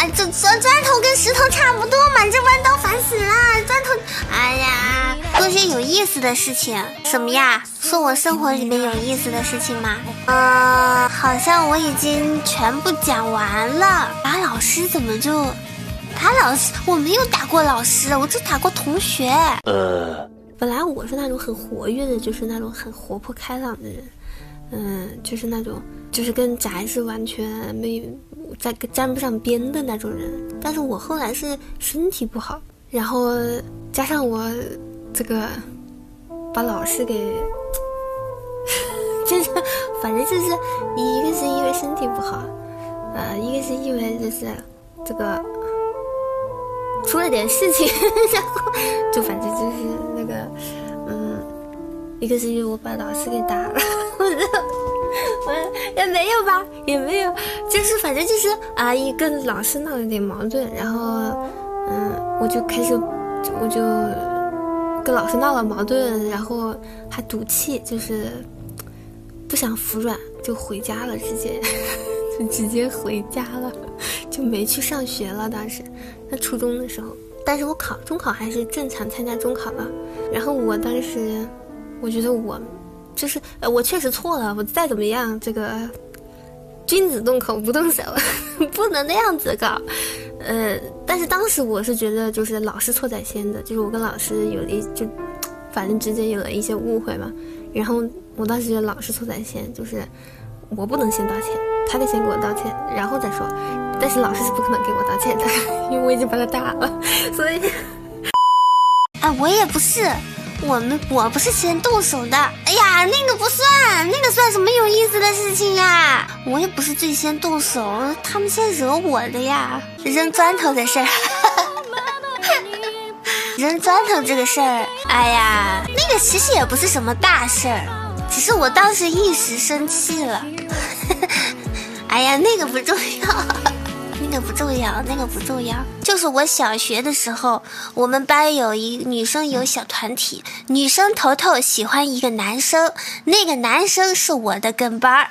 哎，这砖砖头跟石头差不多嘛，这弯刀烦死了。砖头，哎呀，做些有意思的事情。什么呀？说我生活里面有意思的事情吗？呃，好像我已经全部讲完了。打老师怎么就？打老师我没有打过老师，我只打过同学。呃，本来我是那种很活跃的，就是那种很活泼开朗的人。嗯，就是那种，就是跟宅是完全没在沾不上边的那种人。但是我后来是身体不好，然后加上我这个把老师给，就是反正就是一个是因为身体不好，呃，一个是因为就是这个出了点事情，然后就反正就是那个，嗯，一个是因为我把老师给打了。我 就我 也没有吧，也没有，就是反正就是啊，一跟老师闹了点矛盾，然后嗯，我就开始，我就跟老师闹了矛盾，然后还赌气，就是不想服软，就回家了，直接 就直接回家了，就没去上学了。当时在初中的时候，但是我考中考还是正常参加中考了。然后我当时，我觉得我。就是呃，我确实错了。我再怎么样，这个君子动口不动手，不能那样子搞。呃，但是当时我是觉得，就是老师错在先的，就是我跟老师有一就，反正之间有了一些误会嘛。然后我当时觉得老师错在先，就是我不能先道歉，他得先给我道歉，然后再说。但是老师是不可能给我道歉的，因为我已经把他打了，所以，啊，我也不是。我们我不是先动手的，哎呀，那个不算，那个算什么有意思的事情呀？我也不是最先动手，他们先惹我的呀。扔砖头的事儿，扔砖头这个事儿，哎呀，那个其实也不是什么大事儿，只是我当时一时生气了。哎呀，那个不重要。那个不重要，那个不重要。就是我小学的时候，我们班有一女生有小团体，女生头头喜欢一个男生，那个男生是我的跟班儿，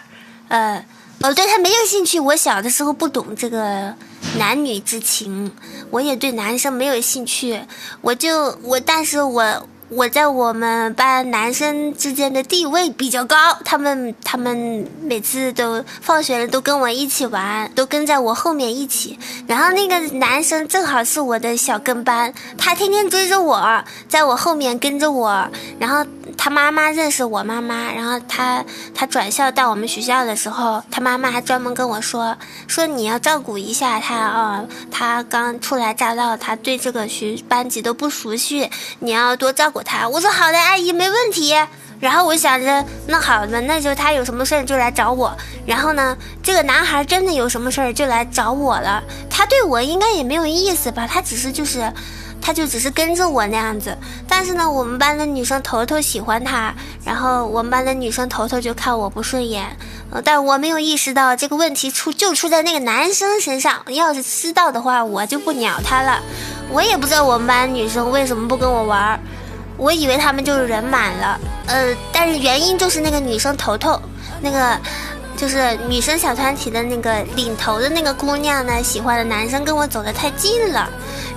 呃，我对他没有兴趣。我小的时候不懂这个男女之情，我也对男生没有兴趣，我就我，但是我。我在我们班男生之间的地位比较高，他们他们每次都放学了都跟我一起玩，都跟在我后面一起。然后那个男生正好是我的小跟班，他天天追着我，在我后面跟着我，然后。他妈妈认识我妈妈，然后他他转校到我们学校的时候，他妈妈还专门跟我说说你要照顾一下他啊，他刚初来乍到，他对这个学班级都不熟悉，你要多照顾他。我说好的，阿姨没问题。然后我想着那好的，那就他有什么事儿就来找我。然后呢，这个男孩真的有什么事儿就来找我了。他对我应该也没有意思吧？他只是就是。他就只是跟着我那样子，但是呢，我们班的女生头头喜欢他，然后我们班的女生头头就看我不顺眼，呃，但我没有意识到这个问题出就出在那个男生身上。要是知道的话，我就不鸟他了。我也不知道我们班女生为什么不跟我玩，我以为他们就是人满了，呃，但是原因就是那个女生头头，那个就是女生小团体的那个领头的那个姑娘呢，喜欢的男生跟我走得太近了。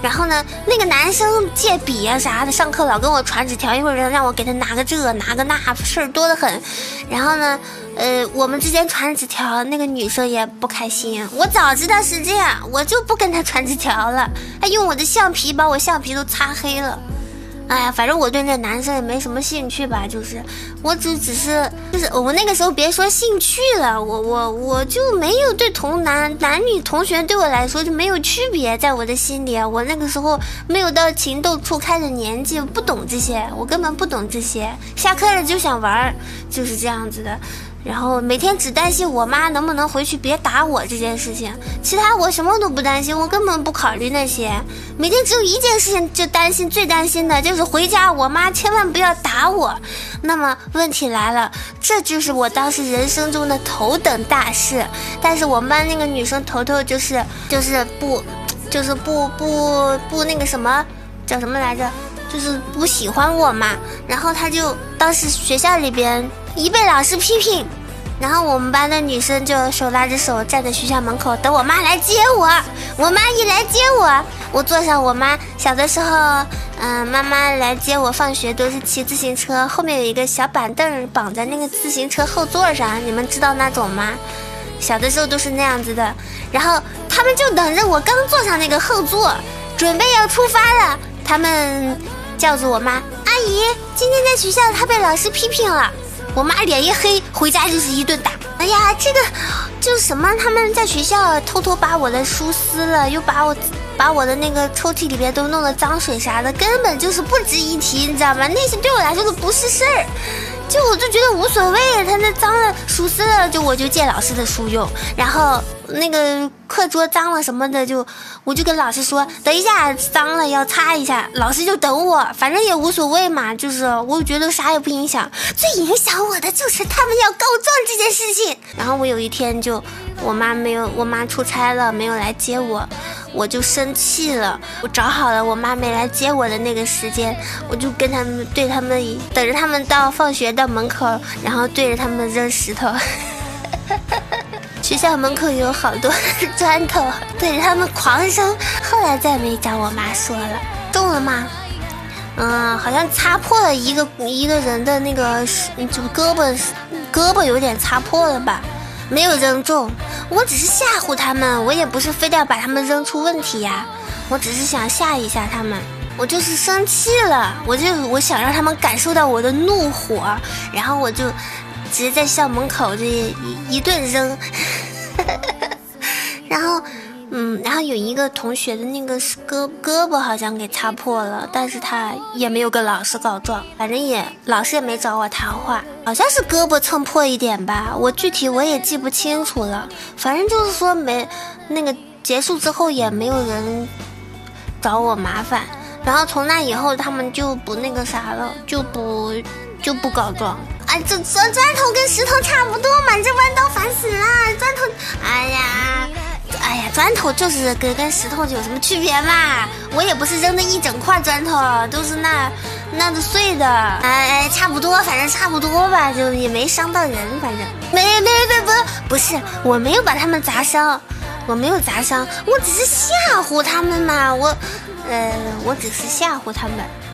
然后呢，那个男生借笔啊啥的，上课老跟我传纸条，一会儿让我给他拿个这拿个那，事儿多得很。然后呢，呃，我们之间传纸条，那个女生也不开心。我早知道是这样，我就不跟他传纸条了，还用我的橡皮把我橡皮都擦黑了。哎呀，反正我对那男生也没什么兴趣吧，就是，我只只是，就是我们那个时候别说兴趣了，我我我就没有对同男男女同学对我来说就没有区别，在我的心里，我那个时候没有到情窦初开的年纪，不懂这些，我根本不懂这些，下课了就想玩，就是这样子的。然后每天只担心我妈能不能回去别打我这件事情，其他我什么都不担心，我根本不考虑那些。每天只有一件事情就担心，最担心的就是回家我妈千万不要打我。那么问题来了，这就是我当时人生中的头等大事。但是我们班那个女生头头就是就是不，就是不不不那个什么叫什么来着，就是不喜欢我嘛。然后她就当时学校里边。一被老师批评，然后我们班的女生就手拉着手站在学校门口等我妈来接我。我妈一来接我，我坐上我妈小的时候，嗯，妈妈来接我放学都是骑自行车，后面有一个小板凳绑在那个自行车后座上，你们知道那种吗？小的时候都是那样子的。然后他们就等着我刚坐上那个后座，准备要出发了，他们叫住我妈：“阿姨，今天在学校她被老师批评了。”我妈脸一黑，回家就是一顿打。哎呀，这个就什么，他们在学校偷偷把我的书撕了，又把我把我的那个抽屉里边都弄的脏水啥的，根本就是不值一提，你知道吗？那些对我来说都不是事儿。就我就觉得无所谓，他那脏了书撕了，就我就借老师的书用，然后那个课桌脏了什么的，就我就跟老师说，等一下脏了要擦一下，老师就等我，反正也无所谓嘛，就是我觉得啥也不影响，最影响我的就是他们要告状这件事情。然后我有一天就，我妈没有，我妈出差了，没有来接我。我就生气了，我找好了我妈没来接我的那个时间，我就跟他们对他们等着他们到放学到门口，然后对着他们扔石头。学校门口有好多砖头，对着他们狂扔。后来再没找我妈说了，中了吗？嗯，好像擦破了一个一个人的那个就胳膊，胳膊有点擦破了吧。没有扔中，我只是吓唬他们，我也不是非得要把他们扔出问题呀，我只是想吓一吓他们，我就是生气了，我就我想让他们感受到我的怒火，然后我就直接在校门口这一一顿扔，然后。嗯，然后有一个同学的那个是胳胳膊好像给擦破了，但是他也没有跟老师告状，反正也老师也没找我谈话，好像是胳膊蹭破一点吧，我具体我也记不清楚了，反正就是说没那个结束之后也没有人找我麻烦，然后从那以后他们就不那个啥了，就不就不告状，哎，这砖砖头跟石头差不多嘛，这弯刀烦死了，砖头，哎呀。哎呀，砖头就是跟跟石头有什么区别嘛？我也不是扔的一整块砖头，都是那那的碎的，哎，差不多，反正差不多吧，就也没伤到人，反正没没没不不是，我没有把他们砸伤，我没有砸伤，我只是吓唬他们嘛，我，呃，我只是吓唬他们。